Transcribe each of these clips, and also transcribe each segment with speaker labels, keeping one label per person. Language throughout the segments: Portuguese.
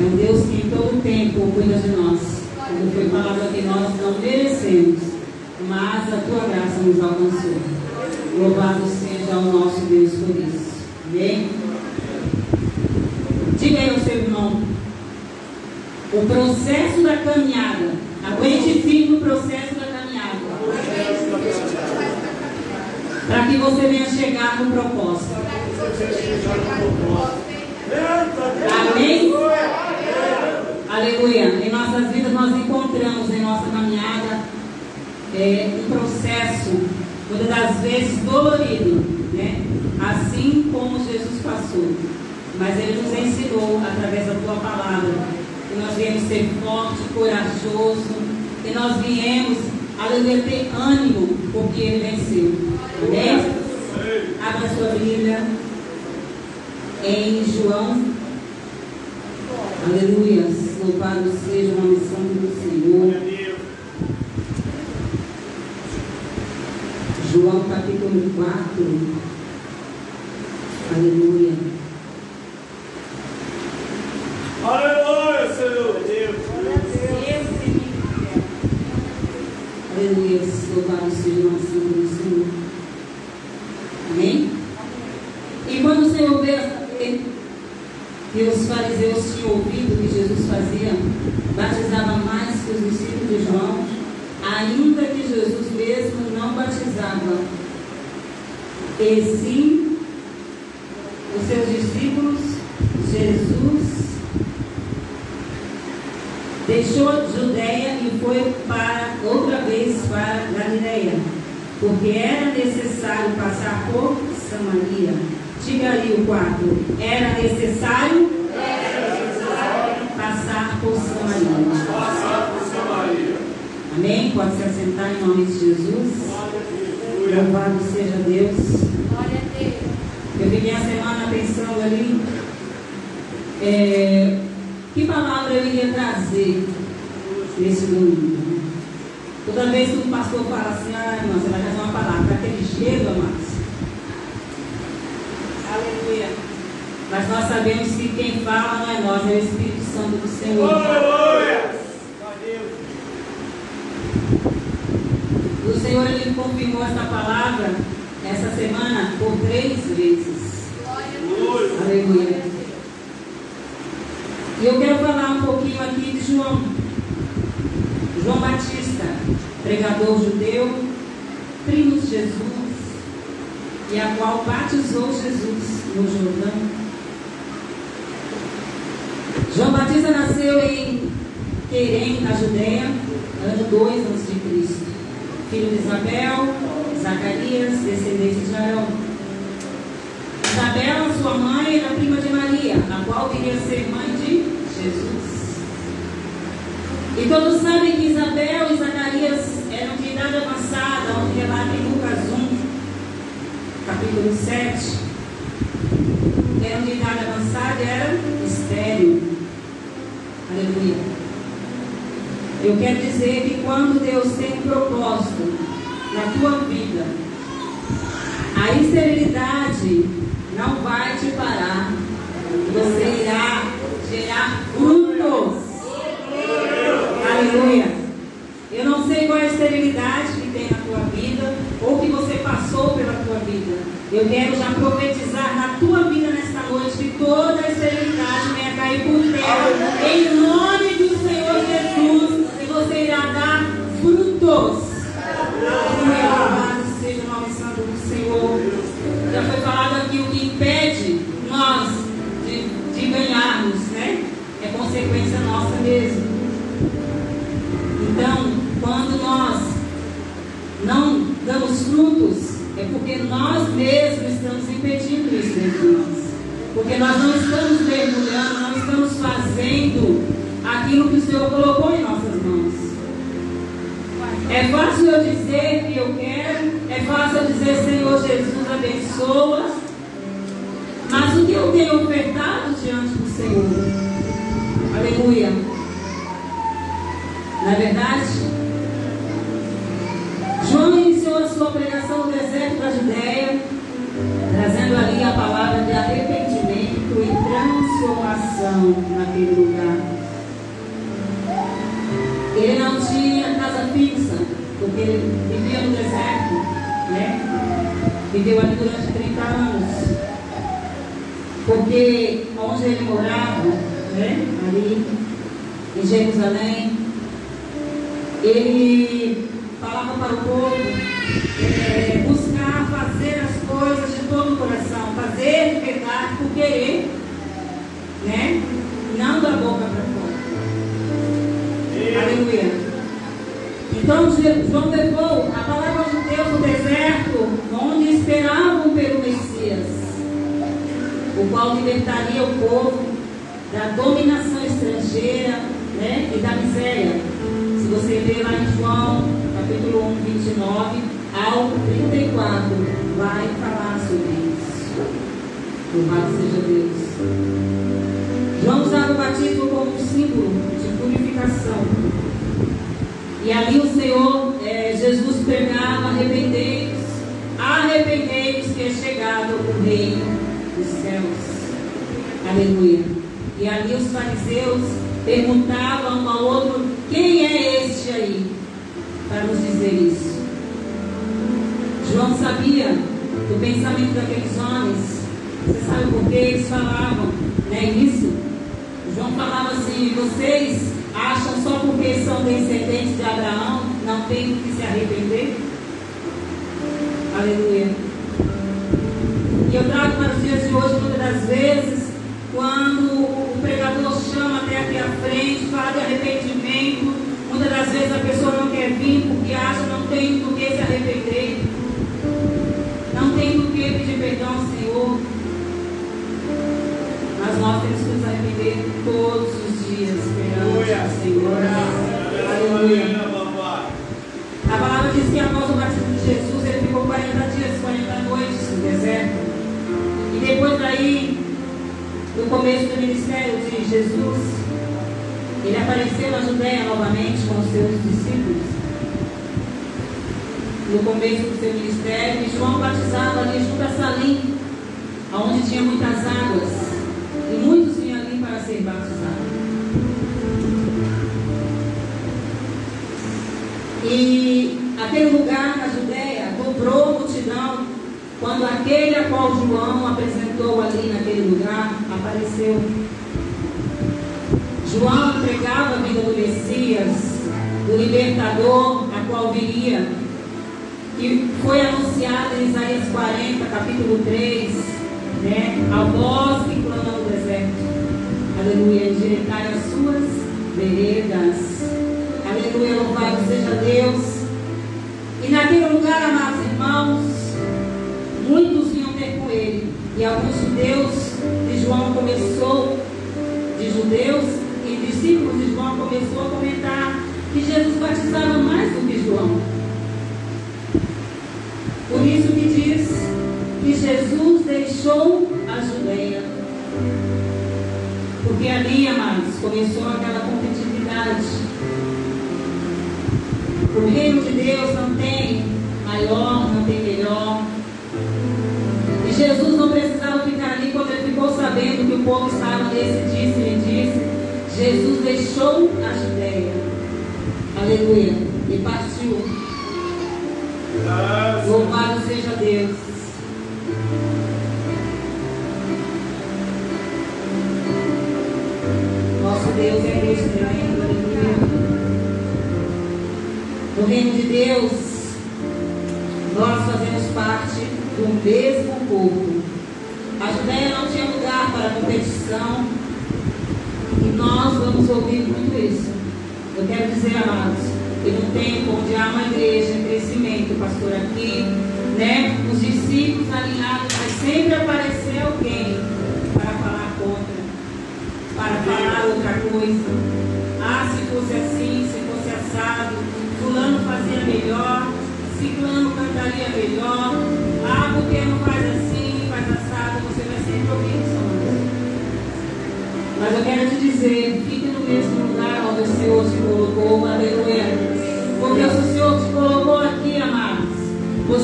Speaker 1: É um Deus que em todo tempo cuida de nós. Como foi falado aqui, nós não merecemos, mas a tua graça nos alcançou. Louvado seja o nosso Deus por isso. Amém? Diga aí ao seu irmão. O processo da caminhada. Aguente firme o processo da caminhada. Para que você venha chegar no propósito. Amém? Aleluia. Em nossas vidas nós encontramos em nossa caminhada é, um processo, muitas das vezes dolorido, né? Assim como Jesus passou. Mas Ele nos ensinou através da tua palavra que nós viemos ser forte, corajoso, que nós viemos, aleluia, ter ânimo, porque Ele venceu. Amém? Abra sua Bíblia em João. Aleluia. Louvado seja o nome santo do Senhor. João capítulo 4. Aleluia.
Speaker 2: Aleluia, Senhor Deus.
Speaker 1: Aleluia. Louvado seja o nome santo do Senhor. Amém? E quando o Senhor vê e os fariseus tinham ouvido que Jesus fazia, batizava mais que os discípulos de João, ainda que Jesus mesmo não batizava, e sim os seus discípulos, Jesus deixou a Judéia e foi para outra vez para Galileia, porque era necessário passar por Samaria. Diga ali o quarto. Era necessário passar por Samaria.
Speaker 2: Passar por Samaria.
Speaker 1: Amém? Pode se assentar em nome de Jesus. Louvado seja Deus. Eu fiquei a semana pensando ali é, que palavra eu iria trazer nesse domingo. né? Toda vez que o pastor fala assim, ah, irmã, você vai trazer uma palavra aquele gelo, amados. Aleluia. Mas nós sabemos que quem fala não é nós, é o Espírito Santo do Senhor.
Speaker 2: Aleluia.
Speaker 1: O Senhor ele confirmou essa palavra essa semana por três vezes. Aleluia. E eu quero falar um pouquinho aqui de João. João Batista, pregador judeu, primo de Jesus, e a qual batizou Jesus no Jordão. João Batista nasceu em Querem, na Judéia, ano 2 a.C. Filho de Isabel, Zacarias, descendente de Arão. Isabel, sua mãe, era prima de Maria, a qual viria a ser mãe de Jesus. E todos sabem que Isabel e Zacarias eram de idade avançada, onde relata em Lucas 1, capítulo 7. Eram de idade avançada e eram estéreo. Aleluia. Eu quero dizer que quando Deus tem um propósito na tua vida, a esterilidade não vai te parar. Você irá gerar frutos. Aleluia. Eu não sei qual é a esterilidade que tem na tua vida ou que você passou pela tua vida. Eu quero já profetizar na tua vida nesta noite que toda naquele lugar. Ele não tinha casa fixa, porque ele vivia no deserto, né? Viveu ali durante 30 anos. Porque onde ele morava, né? ali em Jerusalém, ele falava para o povo é, buscar fazer as coisas de todo o coração, fazer de verdade por querer, né? Não da boca para fora. Aleluia. Então João levou a palavra de Deus no deserto, onde esperavam pelo Messias, o qual libertaria o povo da dominação estrangeira né, e da miséria. Se você ler lá em João, capítulo 1, 29 ao 34, vai falar sobre isso. Louvado seja Deus. Ali os fariseus perguntavam um ao outro: quem é este aí? Para nos dizer isso. João sabia do pensamento daqueles homens. Você sabe por que eles falavam né, isso? João falava assim: vocês acham só porque são descendentes de Abraão não tem por que pedir perdão ao Senhor. Mas nós temos que nos arrepender todos os dias perante o Senhor. Aleluia. A palavra diz que após o batismo de Jesus, ele ficou 40 dias, 40 noites no deserto. E depois daí, no começo do ministério de Jesus, ele apareceu na Judéia novamente com os seus discípulos. No começo do seu ministério, João batizava ali junto a Salim, onde tinha muitas águas, e muitos vinham ali para ser batizados. E aquele lugar na Judéia dobrou a multidão quando aquele a qual João apresentou ali naquele lugar apareceu. João pregava a vida do Messias, do libertador, a qual viria, que foi anunciado em Isaías 40, capítulo 3, né? A voz que clama no deserto. Aleluia, endireitai as suas veredas. Aleluia, louvado seja Deus. E naquele lugar, amados irmãos, muitos vinham ter com ele. E alguns judeus de João começou, de judeus e discípulos de João começou a comentar que Jesus batizava mais do que João. Por isso que diz que Jesus deixou a Judeia. Porque ali, amados, começou aquela competitividade. O reino de Deus não tem maior, não tem melhor. E Jesus não precisava ficar ali quando ele ficou sabendo que o povo estava nesse disse, ele disse, Jesus deixou a Judéia. Aleluia. E partiu. Louvado Nosso Deus é Deus tremendo. Aleluia. No reino de Deus, nós fazemos parte do mesmo corpo. A Judéia não tinha lugar para competição. E nós vamos ouvir muito isso. Eu quero dizer, amados, que no tempo onde há uma igreja em crescimento, pastor, aqui, né? Os discípulos alinhados, vai sempre aparecer alguém para falar contra, para falar outra coisa. Ah, se fosse assim, se fosse assado, fulano fazia melhor, ciclano cantaria melhor. Ah, porque não faz assim, faz assado, você vai sempre ouvir isso, Mas eu quero te dizer, fique no mesmo lugar onde o Senhor te colocou, aleluia. Porque se o Senhor te colocou aqui,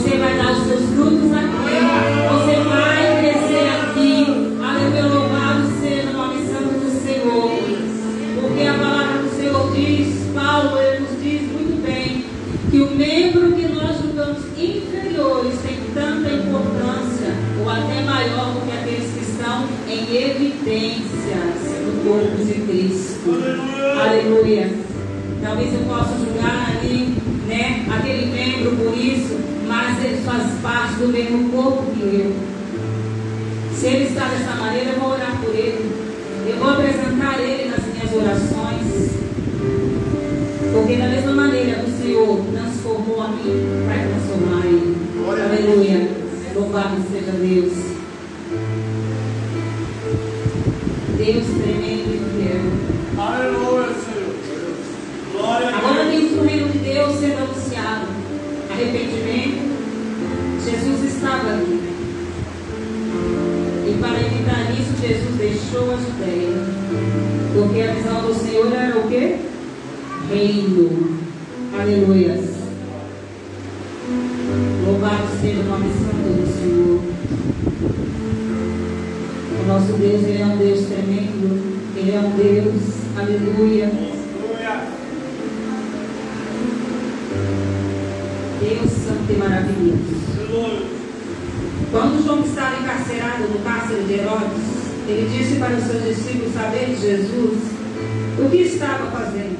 Speaker 1: você vai dar os seus frutos aqui. Arrependimento. Jesus estava aqui. E para evitar isso, Jesus deixou a Judéia. Porque a visão do Senhor era o quê? Reino. Aleluias. Ele disse para os seus discípulos saber de Jesus o que estava fazendo.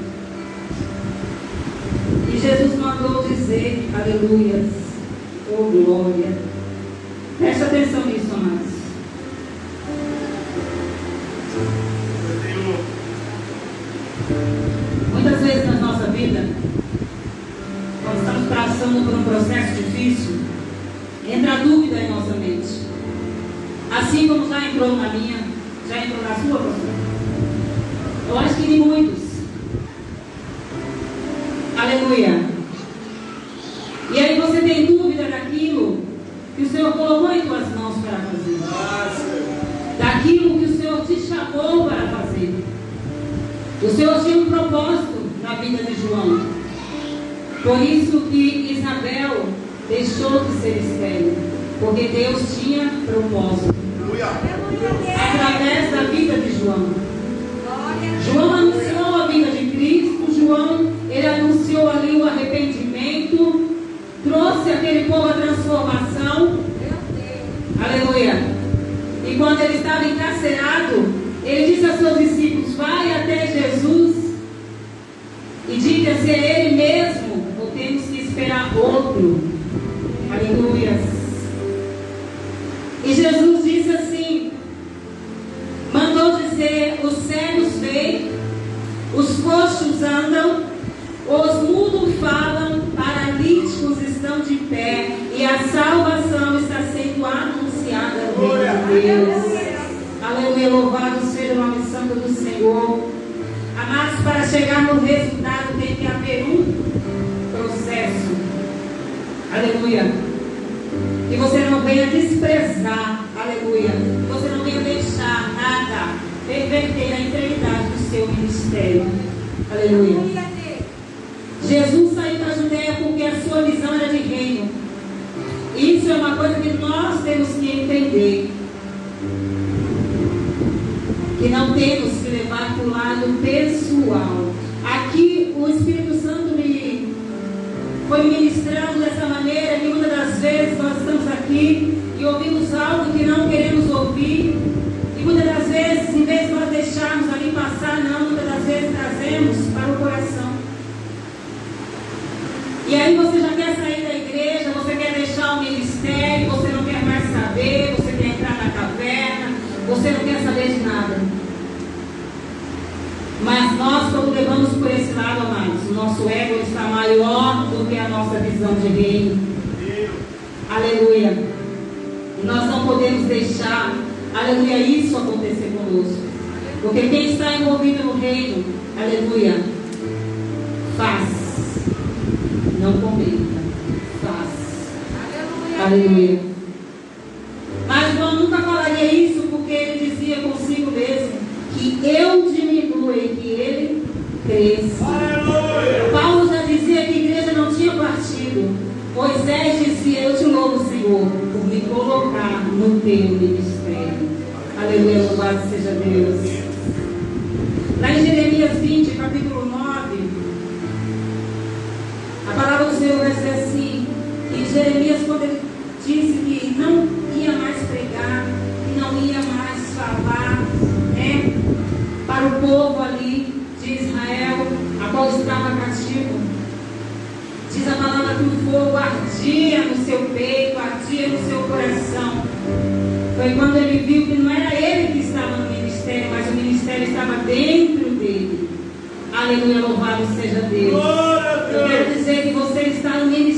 Speaker 1: E Jesus mandou dizer, aleluia, oh glória. Preste atenção nisso, amados. Muitas vezes na nossa vida, quando estamos passando por um processo difícil, entra dúvida em nossa mente. Assim como já entrou na minha, já entrou na sua, pastor? Eu acho que de muitos. Aleluia. E aí você tem dúvida daquilo que o Senhor colocou em tuas mãos para fazer. Daquilo que o Senhor te chamou para fazer. O Senhor tinha um propósito na vida de João. Por isso que Isabel deixou de ser estéril. Porque Deus tinha propósito. Através da vida de João. João anunciou a vida de Cristo. João, ele anunciou ali o arrependimento. Trouxe aquele povo a transformação. Aleluia. E quando ele estava encarcerado, ele disse aos seus discípulos: Vai até Jesus e diga se é ele mesmo ou temos que esperar outro. Foi ministrando dessa maneira que muitas das vezes nós estamos aqui e ouvimos algo que não queremos ouvir. E muitas das vezes, em vez de nós deixarmos ali passar, não, muitas das vezes trazemos para o coração. E aí você já quer sair da igreja, você quer deixar o ministério, você não quer mais saber, você quer entrar na caverna, você não quer saber de nada. Mas nós, quando levamos por esse lado, amados, o nosso ego está maior do que a nossa visão de reino. Aleluia. E nós não podemos deixar, aleluia, isso acontecer conosco. Porque quem está envolvido no reino, aleluia, faz. Não comenta, faz. Aleluia. Mas ministério. Aleluia, louvado seja Deus. Lá em Jeremias 20, capítulo 9, a palavra do Senhor vai ser assim. E Jeremias, quando ele disse que não ia mais pregar, que não ia mais falar, né, para o povo ali de Israel, a qual estava cativo. Diz a palavra que o fogo ardia no seu peito, ardia no seu coração. Foi quando ele viu que não era ele que estava no ministério, mas o ministério estava dentro dele. Aleluia, louvado seja Deus. Eu quero dizer que você está no ministério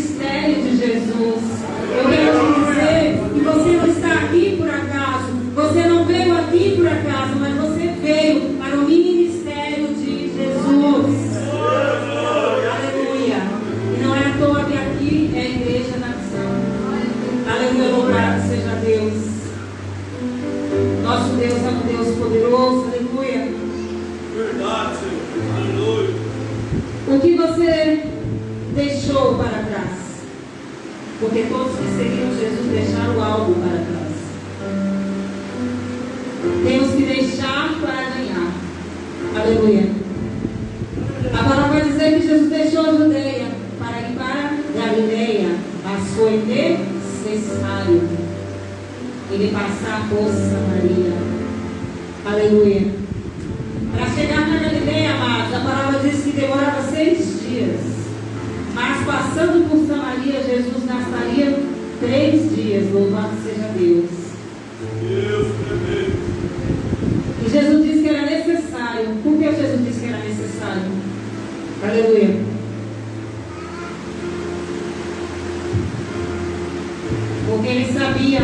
Speaker 1: Aleluia. Porque ele sabia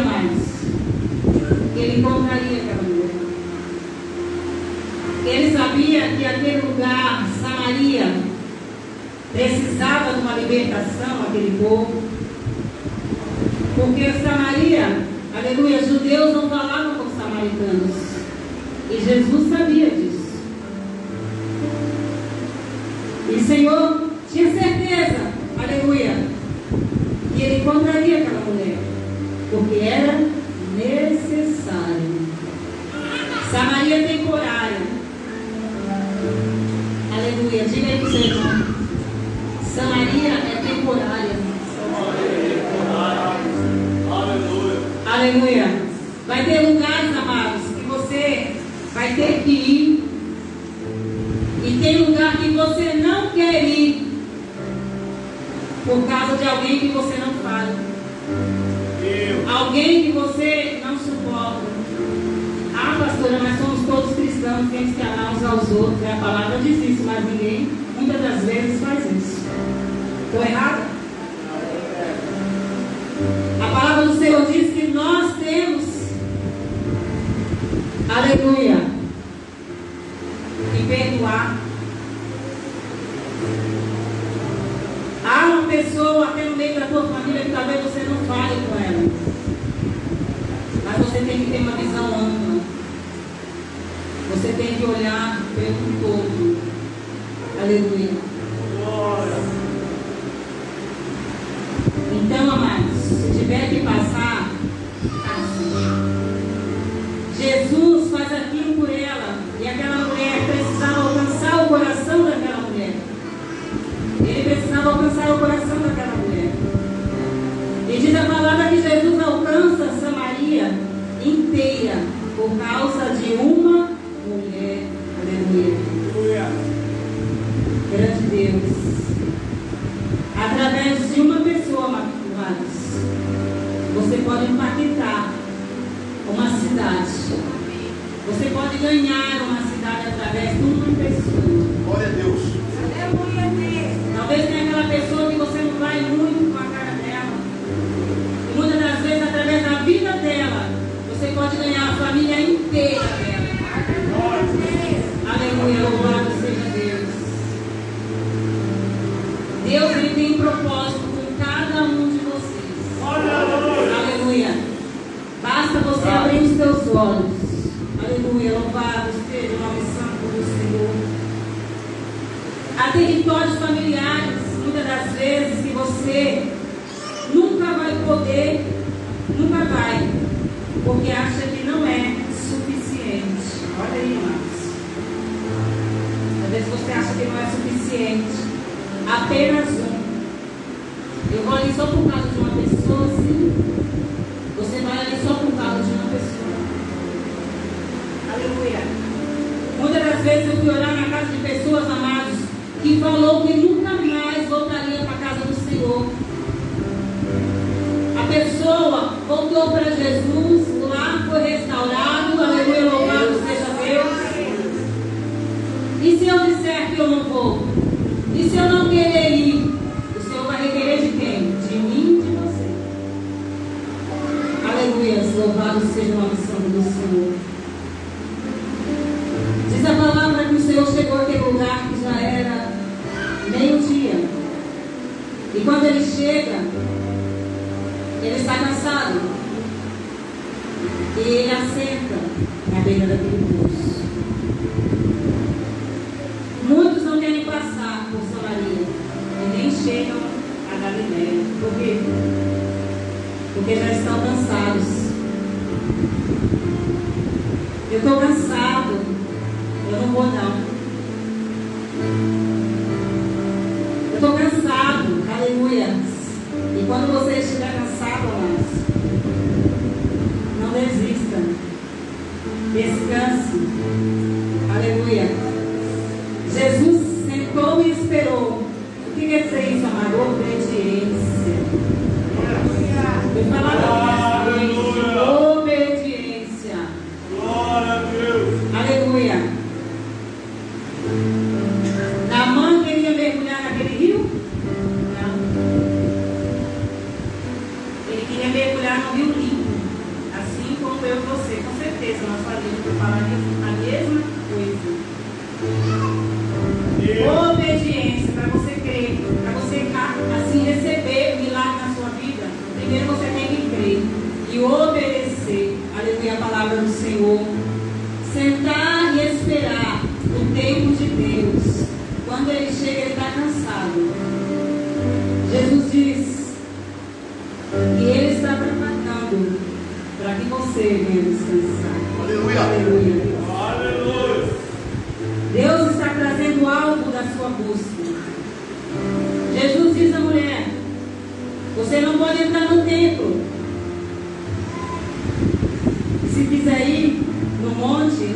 Speaker 1: você não quer ir. Por causa de alguém que você não fala. Alguém que você não suporta. Ah, pastora, mas somos todos cristãos, temos que amar uns aos outros. A palavra diz isso, mas ninguém, muitas das vezes, faz isso. Estou errado? A palavra do Senhor diz que nós temos, aleluia, que perdoar. Há uma pessoa até no meio da tua família que talvez você não fale com ela. Mas você tem que ter uma visão ampla. Você tem que olhar pelo todo. Aleluia. Por causa de uma Territórios familiares, muitas das vezes, que você nunca vai poder, nunca vai, porque acha que não é suficiente. Olha aí, irmãos. Às vezes você acha que não é suficiente. Apenas um. Eu vou ali só por causa chega, ele está cansado. E ele assenta na beira daquele poço.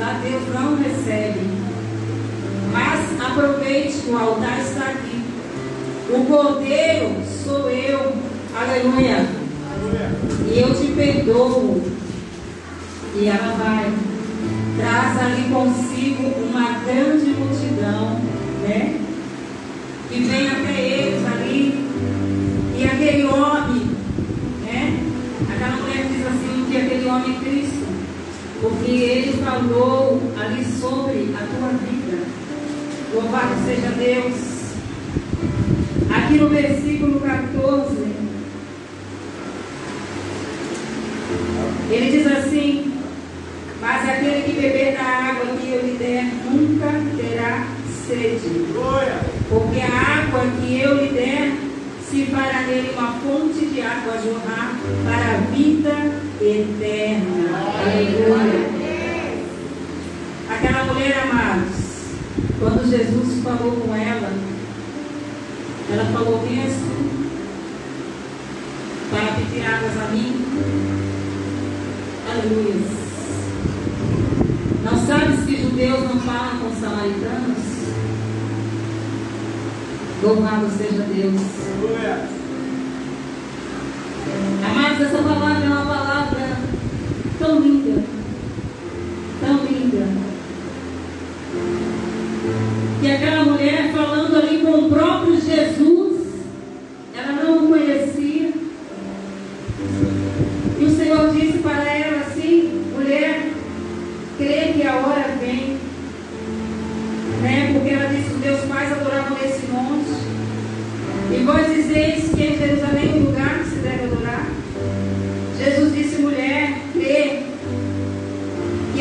Speaker 1: Lá Deus não recebe. Mas aproveite o altar está aqui. O cordeiro sou eu. Aleluia. E eu te perdoo. E ela vai. Traz ali consigo uma grande multidão, né? Que vem até eles ali. E aquele homem, né? Aquela mulher diz assim que aquele homem é Cristo. Porque ele falou ali sobre a tua vida. Louvado seja Deus. Aqui no versículo 14. Ele diz assim: Mas aquele que beber da água que eu lhe der nunca terá sede, porque a água que eu lhe der se fará nele uma fonte de água jorrar para a vida eterna. Aleluia. Aquela mulher, amados, quando Jesus falou com ela, ela falou: tu? Para pedir águas a mim. Aleluia. Não sabes que judeus não falam com os samaritanos? Louvado seja Deus.
Speaker 2: Aleluia.
Speaker 1: Amados, essa palavra é uma tão linda. Tão linda. E aquela mulher falando ali com o próprio Jesus,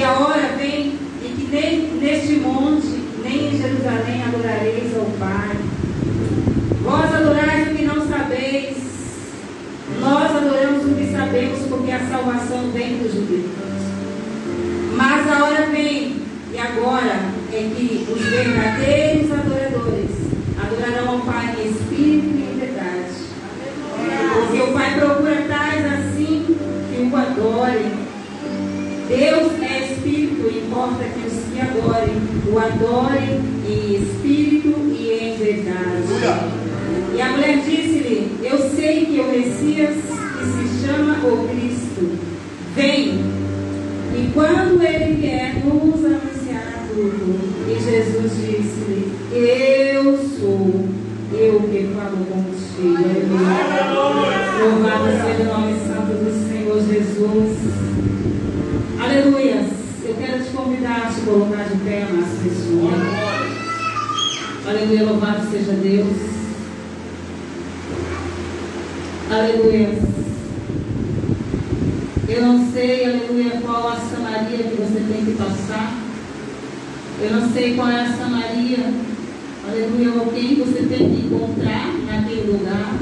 Speaker 1: que a Aleluia, louvado seja Deus. Aleluia. Eu não sei, aleluia, qual a Samaria que você tem que passar. Eu não sei qual é a Samaria, aleluia, ou quem você tem que encontrar naquele lugar.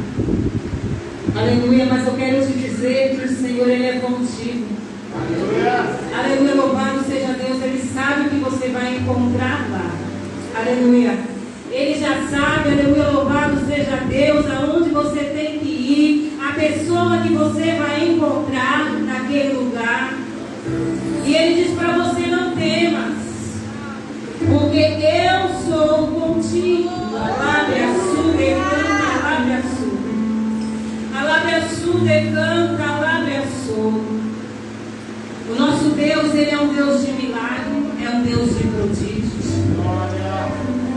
Speaker 1: Aleluia, mas eu quero te dizer que o Senhor ele é contigo. Aleluia. Aleluia, louvado seja Deus, ele sabe o que você vai encontrar lá. Aleluia. Ele já sabe, aleluia, louvado seja Deus, aonde você tem que ir, a pessoa que você vai encontrar naquele lugar. E ele diz para você: não temas, porque eu sou contigo. Alabe a sua decanta, alabe a sua. Alabe a sua decanta, alabe a sua. O nosso Deus, ele é um Deus de milagre, é um Deus de prodígios.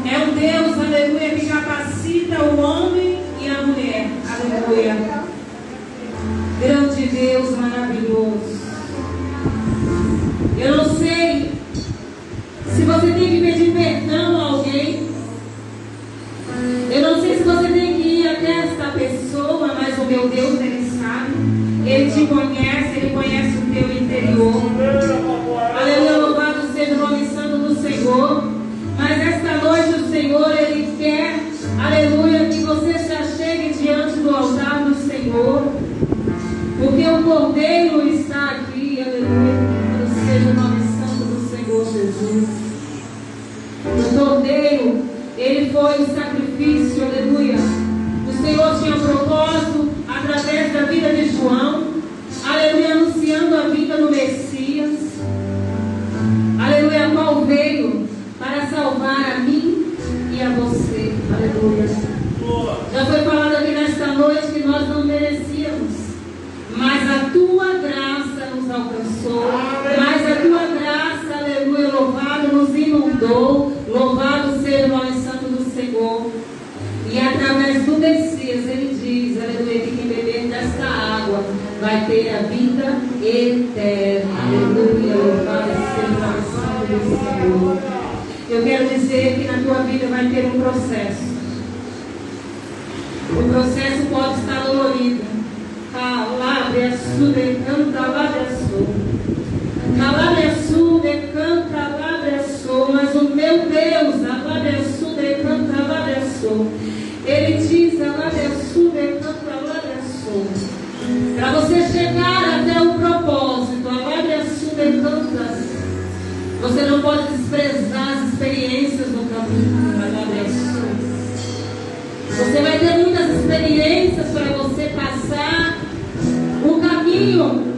Speaker 1: É um Deus aleluia, que capacita o homem e a mulher, aleluia. Grande Deus, maravilhoso. you.